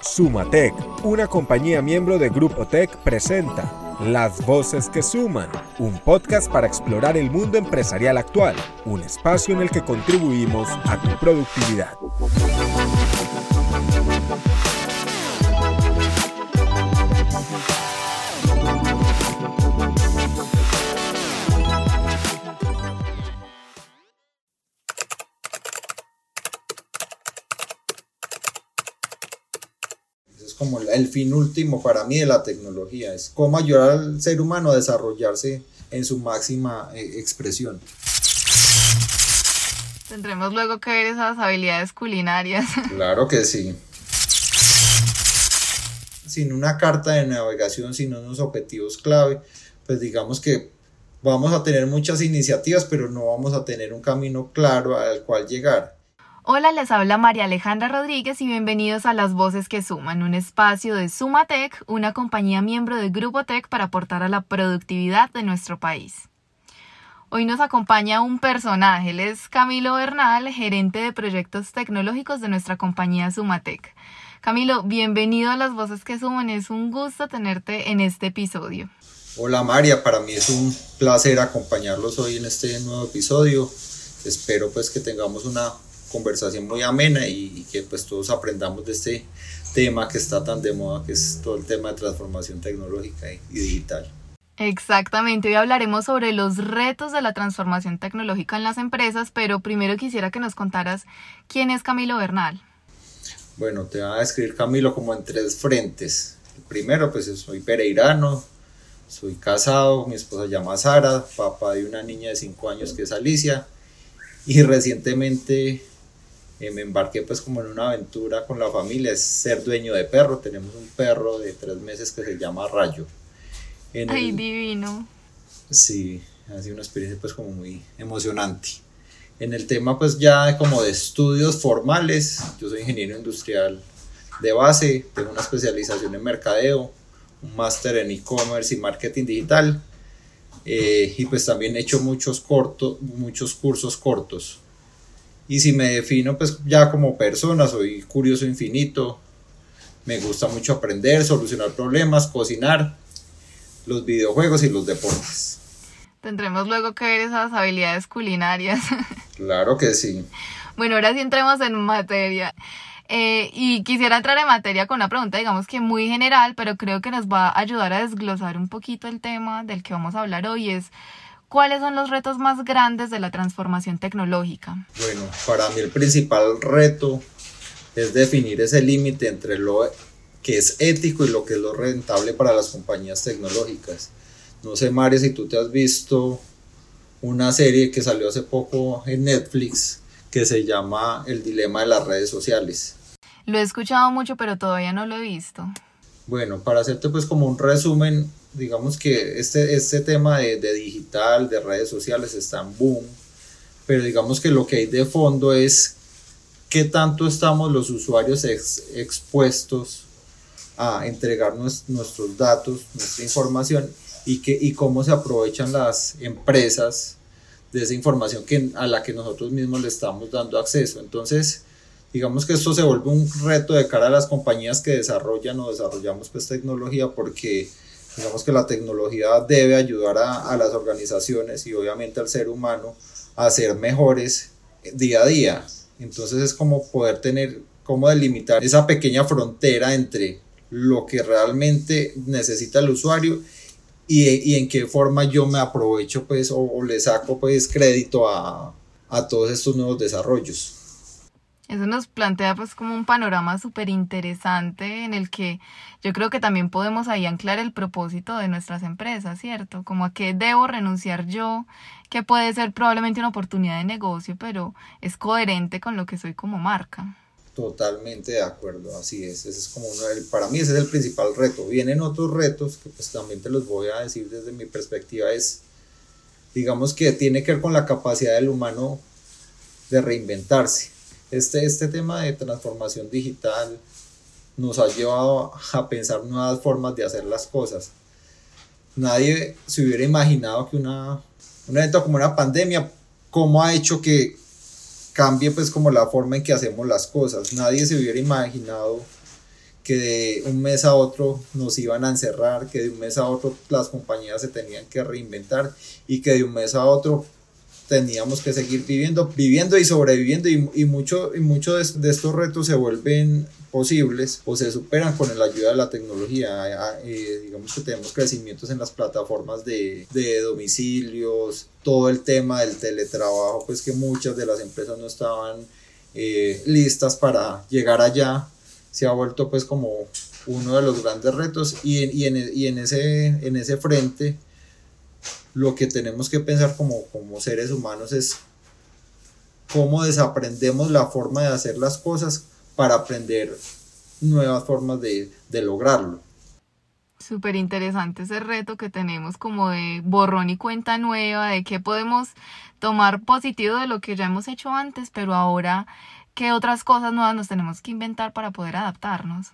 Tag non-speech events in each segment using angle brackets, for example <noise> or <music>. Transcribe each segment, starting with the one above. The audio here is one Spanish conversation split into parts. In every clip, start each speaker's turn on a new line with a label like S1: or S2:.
S1: Sumatec, una compañía miembro de Grupo Tech, presenta Las Voces que Suman, un podcast para explorar el mundo empresarial actual, un espacio en el que contribuimos a tu productividad.
S2: Fin último para mí de la tecnología, es cómo ayudar al ser humano a desarrollarse en su máxima eh, expresión.
S3: Tendremos luego que ver esas habilidades culinarias. <laughs>
S2: Claro que sí. Sin una carta de navegación, sin unos objetivos clave, pues digamos que vamos a tener muchas iniciativas, pero no vamos a tener un camino claro al cual llegar.
S3: Hola, les habla María Alejandra Rodríguez y bienvenidos a Las Voces que Suman, un espacio de Sumatec, una compañía miembro del Grupo Tech para aportar a la productividad de nuestro país. Hoy nos acompaña un personaje, él es Camilo Bernal, gerente de proyectos tecnológicos de nuestra compañía Sumatec. Camilo, bienvenido a Las Voces que Suman, es un gusto tenerte en este episodio.
S2: Hola María, para mí es un placer acompañarlos hoy en este nuevo episodio. Espero pues que tengamos una conversación muy amena y, que pues todos aprendamos de este tema que está tan de moda, que es todo el tema de transformación tecnológica y, digital.
S3: Exactamente, hoy hablaremos sobre los retos de la transformación tecnológica en las empresas, pero primero quisiera que nos contaras quién es Camilo Bernal.
S2: Bueno, te voy a describir Camilo como en tres frentes. primero, pues soy pereirano, soy casado, mi esposa se llama Sara, papá de una niña de 5 años que es Alicia, y recientemente eh, me embarqué pues como en una aventura con la familia, es ser dueño de perro. Tenemos un perro de tres meses que se llama Rayo.
S3: Ay, divino.
S2: Sí, ha sido una experiencia pues como muy emocionante. En el tema pues ya como de estudios formales, yo soy ingeniero industrial de base, tengo una especialización en mercadeo, un máster en e-commerce y marketing digital. Eh, y pues también he hecho muchos, cortos, muchos cursos cortos y si me defino pues ya como persona, soy curioso infinito, me gusta mucho aprender, solucionar problemas, cocinar, los videojuegos y los deportes.
S3: Tendremos luego que ver esas habilidades culinarias. <laughs>
S2: Claro que sí.
S3: Bueno, ahora sí entremos en materia. Eh, y quisiera entrar en materia con una pregunta, digamos que muy general, pero creo que nos va a ayudar a desglosar un poquito el tema del que vamos a hablar hoy. Es ¿Cuáles son los retos más grandes de la transformación tecnológica?
S2: Bueno, para mí el principal reto es definir ese límite entre lo que es ético y lo que es lo rentable para las compañías tecnológicas. No sé, Mario, si tú te has visto una serie que salió hace poco en Netflix que se llama El dilema de las redes sociales.
S3: Lo he escuchado mucho, pero todavía no lo he visto.
S2: Bueno, para hacerte pues como un resumen, digamos que este, este tema de, digital, de redes sociales está en boom, pero digamos que lo que hay de fondo es qué tanto estamos los usuarios expuestos a entregar nuestros datos, nuestra información y, que, y cómo se aprovechan las empresas de esa información que, a la que nosotros mismos le estamos dando acceso. Entonces, digamos que esto se vuelve un reto de cara a las compañías que desarrollan o desarrollamos pues tecnología porque digamos que la tecnología debe ayudar a, a las organizaciones y obviamente al ser humano a ser mejores día a día. Entonces es como poder tener, cómo delimitar esa pequeña frontera entre lo que realmente necesita el usuario y, y en qué forma yo me aprovecho pues o, o le saco pues crédito a, a todos estos nuevos desarrollos.
S3: Eso nos plantea pues como un panorama súper interesante en el que yo creo que también podemos ahí anclar el propósito de nuestras empresas, ¿cierto? Como a qué debo renunciar yo, que puede ser probablemente una oportunidad de negocio, pero es coherente con lo que soy como marca.
S2: Totalmente de acuerdo, así es. Ese es como uno para mí ese es el principal reto. Vienen otros retos que pues también te los voy a decir desde mi perspectiva es, digamos que tiene que ver con la capacidad del humano de reinventarse este, este tema de transformación digital nos ha llevado a pensar nuevas formas de hacer las cosas. Nadie se hubiera imaginado que una, un evento como una pandemia, cómo ha hecho que cambie pues como la forma en que hacemos las cosas. Nadie se hubiera imaginado que de un mes a otro nos iban a encerrar, que de un mes a otro las compañías se tenían que reinventar y que de un mes a otro teníamos que seguir viviendo, viviendo y sobreviviendo y, y mucho, y mucho de, estos retos se vuelven posibles o se superan con la ayuda de la tecnología. Eh, digamos que tenemos crecimientos en las plataformas de, de, domicilios, todo el tema del teletrabajo, pues que muchas de las empresas no estaban eh, listas para llegar allá, se ha vuelto pues como uno de los grandes retos y, y, en, y en, ese, en ese frente lo que tenemos que pensar como, como seres humanos es cómo desaprendemos la forma de hacer las cosas para aprender nuevas formas de, de lograrlo.
S3: Súper interesante ese reto que tenemos como de borrón y cuenta nueva, de qué podemos tomar positivo de lo que ya hemos hecho antes, pero ahora qué otras cosas nuevas nos tenemos que inventar para poder adaptarnos.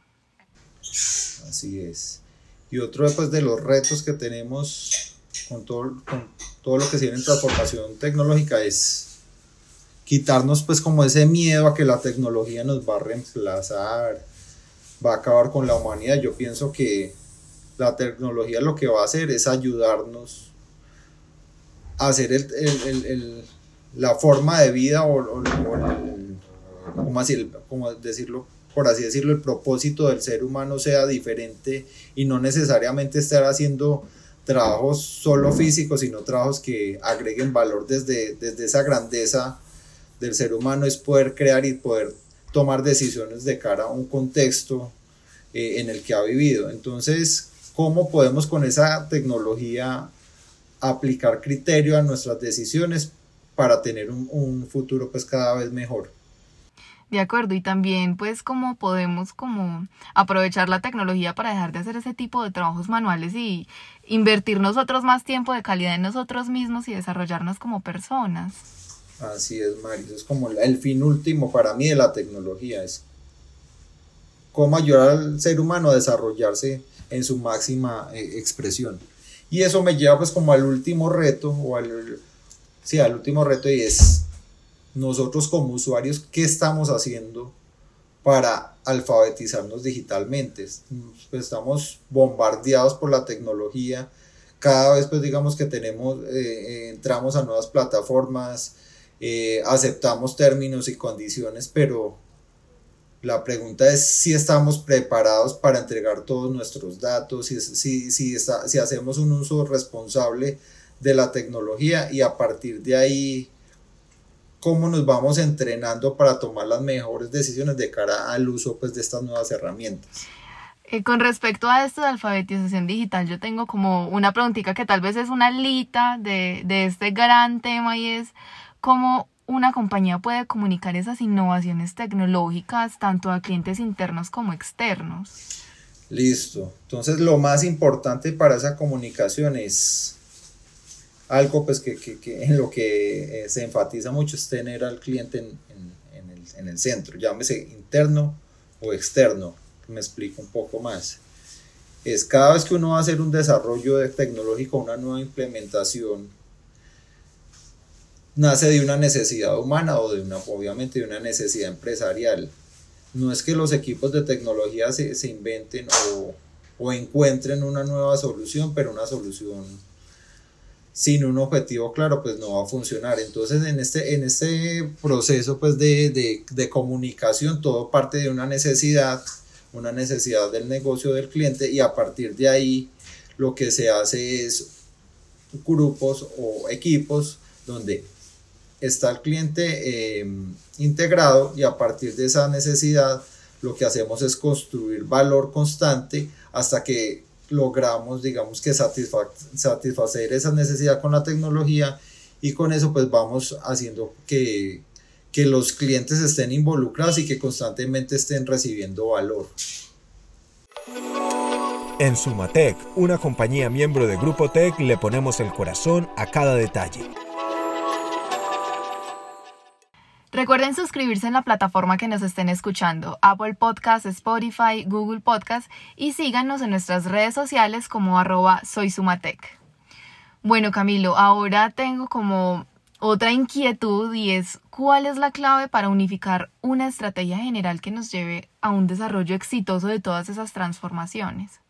S2: Así es. Y otro pues, de los retos que tenemos con todo, con todo lo que se viene en transformación tecnológica es quitarnos pues como ese miedo a que la tecnología nos va a reemplazar, va a acabar con la humanidad. Yo pienso que la tecnología lo que va a hacer es ayudarnos a hacer el, el, el, la forma de vida o, o, como, así, como decirlo, por así decirlo, el propósito del ser humano sea diferente y no necesariamente estar haciendo trabajos solo físicos, sino trabajos que agreguen valor desde, desde esa grandeza del ser humano, es poder crear y poder tomar decisiones de cara a un contexto eh, en el que ha vivido. Entonces, ¿cómo podemos con esa tecnología aplicar criterio a nuestras decisiones para tener un, un futuro pues cada vez mejor?
S3: De acuerdo, y también pues cómo podemos como aprovechar la tecnología para dejar de hacer ese tipo de trabajos manuales y invertir nosotros más tiempo de calidad en nosotros mismos y desarrollarnos como personas.
S2: Así es, Mari, es como el fin último para mí de la tecnología, es cómo ayudar al ser humano a desarrollarse en su máxima eh, expresión. Y eso me lleva pues como al último reto, o al, sí, al último reto y es nosotros como usuarios, ¿qué estamos haciendo para alfabetizarnos digitalmente? Pues estamos bombardeados por la tecnología, cada vez pues digamos que tenemos, eh, eh, entramos a nuevas plataformas, eh, aceptamos términos y condiciones, pero la pregunta es si estamos preparados para entregar todos nuestros datos, si, si, si, si hacemos un uso responsable de la tecnología y a partir de ahí cómo nos vamos entrenando para tomar las mejores decisiones de cara al uso pues, de estas nuevas herramientas.
S3: Eh, con respecto a esto de alfabetización digital, yo tengo como una preguntita que tal vez es una lita de, de este gran tema y es cómo una compañía puede comunicar esas innovaciones tecnológicas tanto a clientes internos como externos.
S2: Listo. Entonces lo más importante para esa comunicación es algo pues que, que, en lo que eh, se enfatiza mucho es tener al cliente en, en, el, en, el, centro, llámese interno o externo, me explico un poco más. Es cada vez que uno va a hacer un desarrollo de tecnológico, una nueva implementación, nace de una necesidad humana o de una, obviamente de una necesidad empresarial. No es que los equipos de tecnología se, se inventen o, o encuentren una nueva solución, pero una solución sin un objetivo claro, pues no va a funcionar. Entonces, en este, en este proceso pues, de, de, de, comunicación, todo parte de una necesidad, una necesidad del negocio del cliente y a partir de ahí lo que se hace es grupos o equipos donde está el cliente em, integrado y a partir de esa necesidad lo que hacemos es construir valor constante hasta que logramos, digamos que satisfacer esa necesidad con la tecnología y con eso pues vamos haciendo que, que los clientes estén involucrados y que constantemente estén recibiendo valor.
S1: En Sumatec, una compañía miembro de Grupo Tech, le ponemos el corazón a cada detalle.
S3: Recuerden suscribirse en la plataforma que nos estén escuchando, Apple Podcast, Spotify, Google Podcast y síganos en nuestras redes sociales como arroba soysumatec. Bueno Camilo, ahora tengo como otra inquietud y es ¿cuál es la clave para unificar una estrategia general que nos lleve a un desarrollo exitoso de todas esas transformaciones?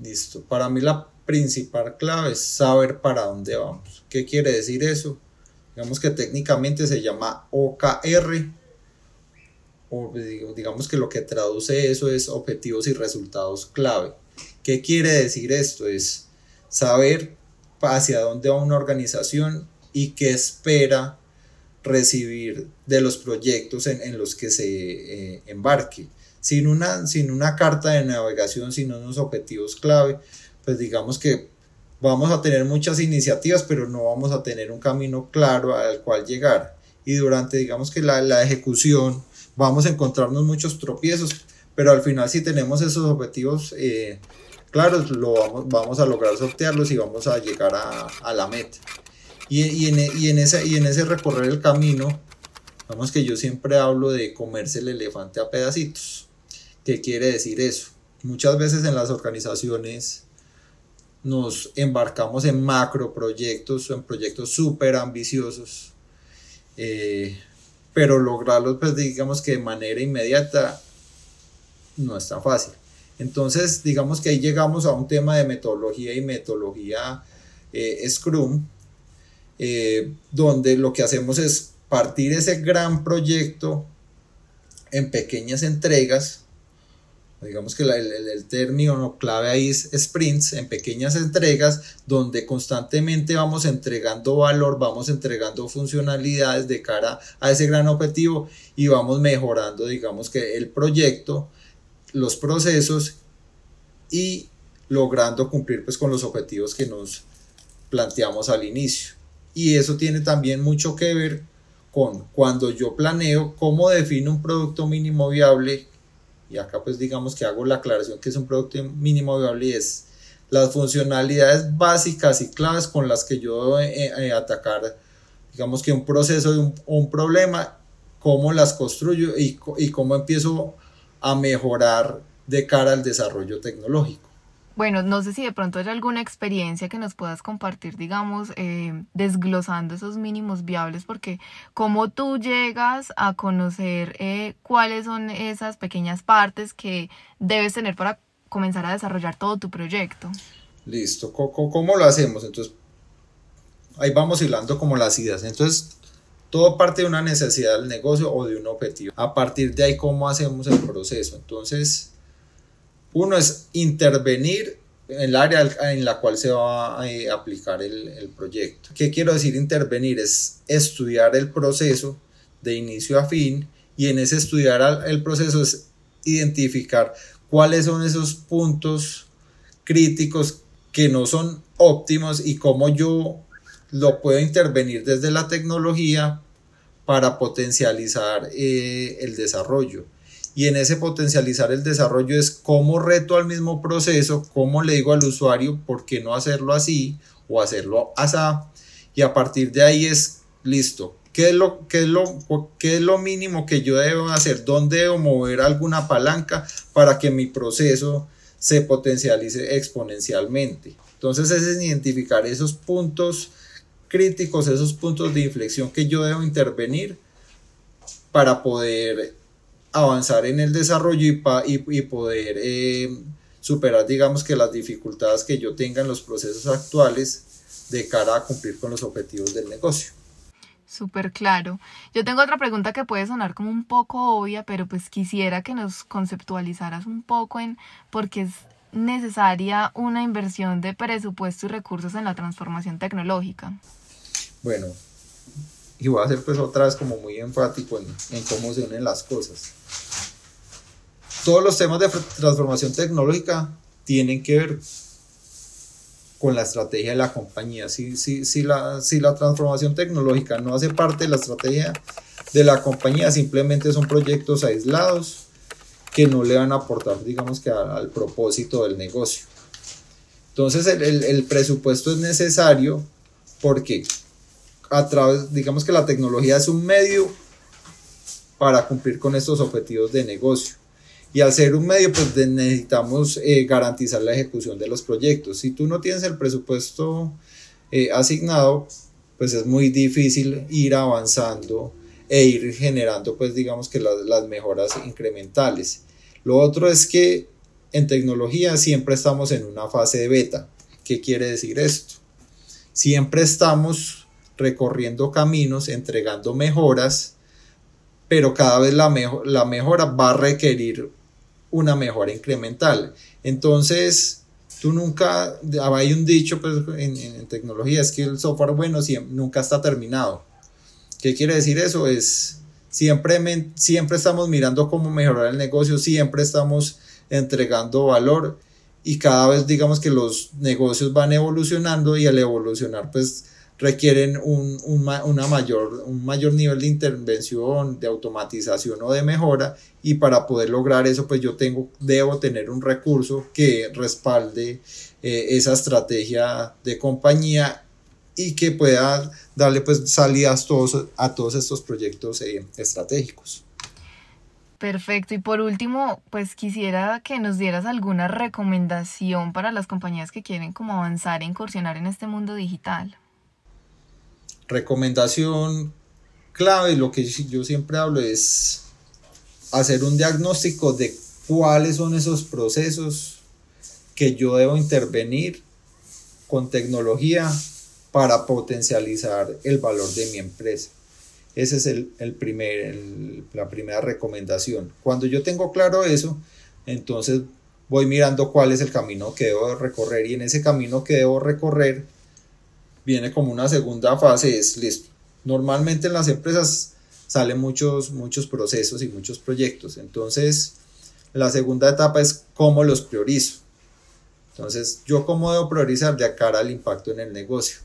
S2: Listo. Para mí la principal clave es saber para dónde vamos. ¿Qué quiere decir eso? Digamos que técnicamente se llama OKR, o digamos que lo que traduce eso es objetivos y resultados clave. ¿Qué quiere decir esto? Es saber hacia dónde va una organización y qué espera recibir de los proyectos en, los que se eh, embarque. Sin una, sin una carta de navegación, sin unos objetivos clave, pues digamos que vamos a tener muchas iniciativas, pero no vamos a tener un camino claro al cual llegar. Y durante, digamos que la, la ejecución, vamos a encontrarnos muchos tropiezos, pero al final si tenemos esos objetivos eh, claros, lo vamos, vamos, a lograr sortearlos y vamos a llegar a, a la meta. Y, y, en, y, en ese, y en ese recorrer el camino, vamos que yo siempre hablo de comerse el elefante a pedacitos. ¿Qué quiere decir eso? Muchas veces en las organizaciones nos embarcamos en macro proyectos o en proyectos súper ambiciosos, eh, pero lograrlos, pues digamos que de manera inmediata no es tan fácil. Entonces, digamos que ahí llegamos a un tema de metodología y metodología eh, Scrum, eh, donde lo que hacemos es partir ese gran proyecto en pequeñas entregas digamos que el, término clave ahí es sprints, en pequeñas entregas, donde constantemente vamos entregando valor, vamos entregando funcionalidades de cara a ese gran objetivo y vamos mejorando, digamos que el proyecto, los procesos y logrando cumplir pues con los objetivos que nos planteamos al inicio. Y eso tiene también mucho que ver con cuando yo planeo cómo defino un producto mínimo viable y acá pues digamos que hago la aclaración que es un producto mínimo viable y es las funcionalidades básicas y claves con las que yo eh, eh, atacar digamos que un proceso de un, un problema, cómo las construyo y, y cómo empiezo a mejorar de cara al desarrollo tecnológico.
S3: Bueno, no sé si de pronto hay alguna experiencia que nos puedas compartir, digamos, eh, desglosando esos mínimos viables, porque cómo tú llegas a conocer eh, cuáles son esas pequeñas partes que debes tener para comenzar a desarrollar todo tu proyecto.
S2: Listo, ¿cómo, cómo lo hacemos? Entonces, ahí vamos hilando como las ideas. Entonces, todo parte de una necesidad del negocio o de un objetivo. A partir de ahí, ¿cómo hacemos el proceso? Entonces, uno es intervenir en el área en la cual se va a eh, aplicar el, proyecto. ¿Qué quiero decir intervenir? Es estudiar el proceso de inicio a fin y en ese estudiar el proceso es identificar cuáles son esos puntos críticos que no son óptimos y cómo yo lo puedo intervenir desde la tecnología para potencializar eh, el desarrollo y en ese potencializar el desarrollo es cómo reto al mismo proceso, cómo le digo al usuario por qué no hacerlo así o hacerlo así y a partir de ahí es listo. ¿Qué es, lo, qué, es lo, ¿Qué es lo mínimo que yo debo hacer? ¿Dónde debo mover alguna palanca para que mi proceso se potencialice exponencialmente? Entonces es identificar esos puntos críticos, esos puntos de inflexión que yo debo intervenir para poder avanzar en el desarrollo y, y, poder eh, superar, digamos que las dificultades que yo tenga en los procesos actuales de cara a cumplir con los objetivos del negocio.
S3: Súper claro. Yo tengo otra pregunta que puede sonar como un poco obvia, pero pues quisiera que nos conceptualizaras un poco en por qué es necesaria una inversión de presupuesto y recursos en la transformación tecnológica.
S2: Bueno, y voy a hacer pues otra vez como muy enfático en, en cómo se unen las cosas. Todos los temas de transformación tecnológica tienen que ver con la estrategia de la compañía. Si, si, si, la, si la transformación tecnológica no hace parte de la estrategia de la compañía, simplemente son proyectos aislados que no le van a aportar, digamos que al propósito del negocio. Entonces el, el, el presupuesto es necesario porque a través, digamos que la tecnología es un medio para cumplir con estos objetivos de negocio. Y al ser un medio, pues necesitamos eh, garantizar la ejecución de los proyectos. Si tú no tienes el presupuesto eh, asignado, pues es muy difícil ir avanzando e ir generando pues digamos que las, las mejoras incrementales. Lo otro es que en tecnología siempre estamos en una fase de beta. ¿Qué quiere decir esto? Siempre estamos recorriendo caminos, entregando mejoras, pero cada vez la, la mejora va a requerir una mejora incremental. Entonces, tú nunca, hay un dicho pues, en, tecnología, es que el software bueno nunca está terminado. ¿Qué quiere decir eso? Es siempre, siempre estamos mirando cómo mejorar el negocio, siempre estamos entregando valor y cada vez digamos que los negocios van evolucionando y al evolucionar pues requieren un, una mayor, un mayor nivel de intervención, de automatización o de mejora y para poder lograr eso pues yo tengo, debo tener un recurso que respalde eh, esa estrategia de compañía y que pueda darle pues salidas todos, a todos estos proyectos eh, estratégicos.
S3: Perfecto. Y por último, pues quisiera que nos dieras alguna recomendación para las compañías que quieren como avanzar e incursionar en este mundo digital.
S2: Recomendación clave, lo que yo siempre hablo es hacer un diagnóstico de cuáles son esos procesos que yo debo intervenir con tecnología para potencializar el valor de mi empresa. Esa es el, primer, la primera recomendación. Cuando yo tengo claro eso, entonces voy mirando cuál es el camino que debo recorrer y en ese camino que debo recorrer viene como una segunda fase, es listo. Normalmente en las empresas salen muchos, muchos procesos y muchos proyectos, entonces la segunda etapa es cómo los priorizo. Entonces, yo cómo debo priorizar de cara al impacto en el negocio.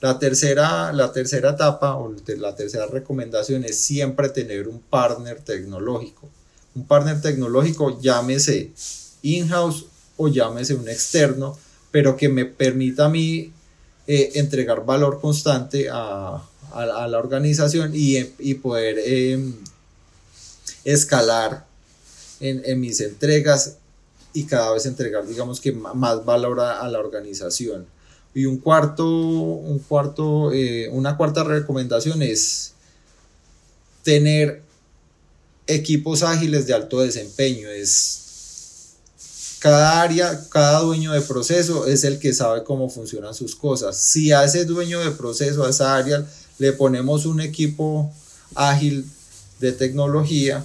S2: La tercera, la tercera etapa o la tercera recomendación es siempre tener un partner tecnológico. Un partner tecnológico, llámese in-house o llámese un externo, pero que me permita a mí eh, entregar valor constante a, la organización y, poder em, escalar en, mis entregas y cada vez entregar, digamos que más valor a la organización. Y un cuarto, un cuarto, eh, una cuarta recomendación es tener equipos ágiles de alto desempeño. Es cada área, cada dueño de proceso es el que sabe cómo funcionan sus cosas. Si a ese dueño de proceso, a esa área, le ponemos un equipo ágil de tecnología,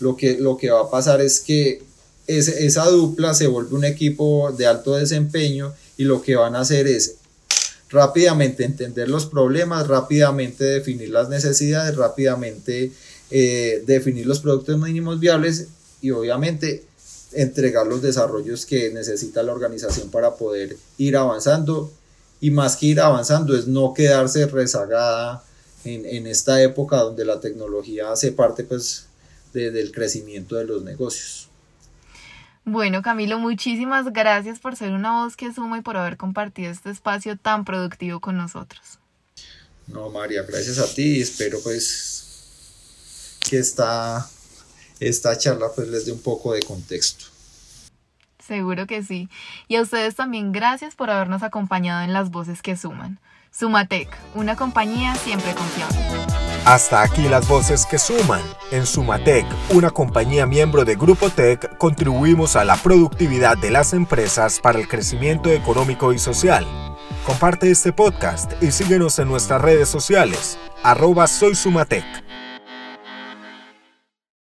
S2: lo que, lo que va a pasar es que esa dupla se vuelve un equipo de alto desempeño y lo que van a hacer es rápidamente entender los problemas, rápidamente definir las necesidades, rápidamente eh, definir los productos mínimos viables y obviamente entregar los desarrollos que necesita la organización para poder ir avanzando y más que ir avanzando es no quedarse rezagada en, en esta época donde la tecnología hace parte pues del crecimiento de los negocios.
S3: Bueno, Camilo, muchísimas gracias por ser una voz que suma y por haber compartido este espacio tan productivo con nosotros.
S2: No, María, gracias a ti y espero pues que esta, esta charla pues les dé un poco de contexto.
S3: Seguro que sí. Y a ustedes también gracias por habernos acompañado en las voces que suman. Sumatec, una compañía siempre confiable.
S1: Hasta aquí las voces que suman. En Sumatec, una compañía miembro de Grupo Tech, contribuimos a la productividad de las empresas para el crecimiento económico y social. Comparte este podcast y síguenos en nuestras redes sociales. Arroba Soy Sumatec.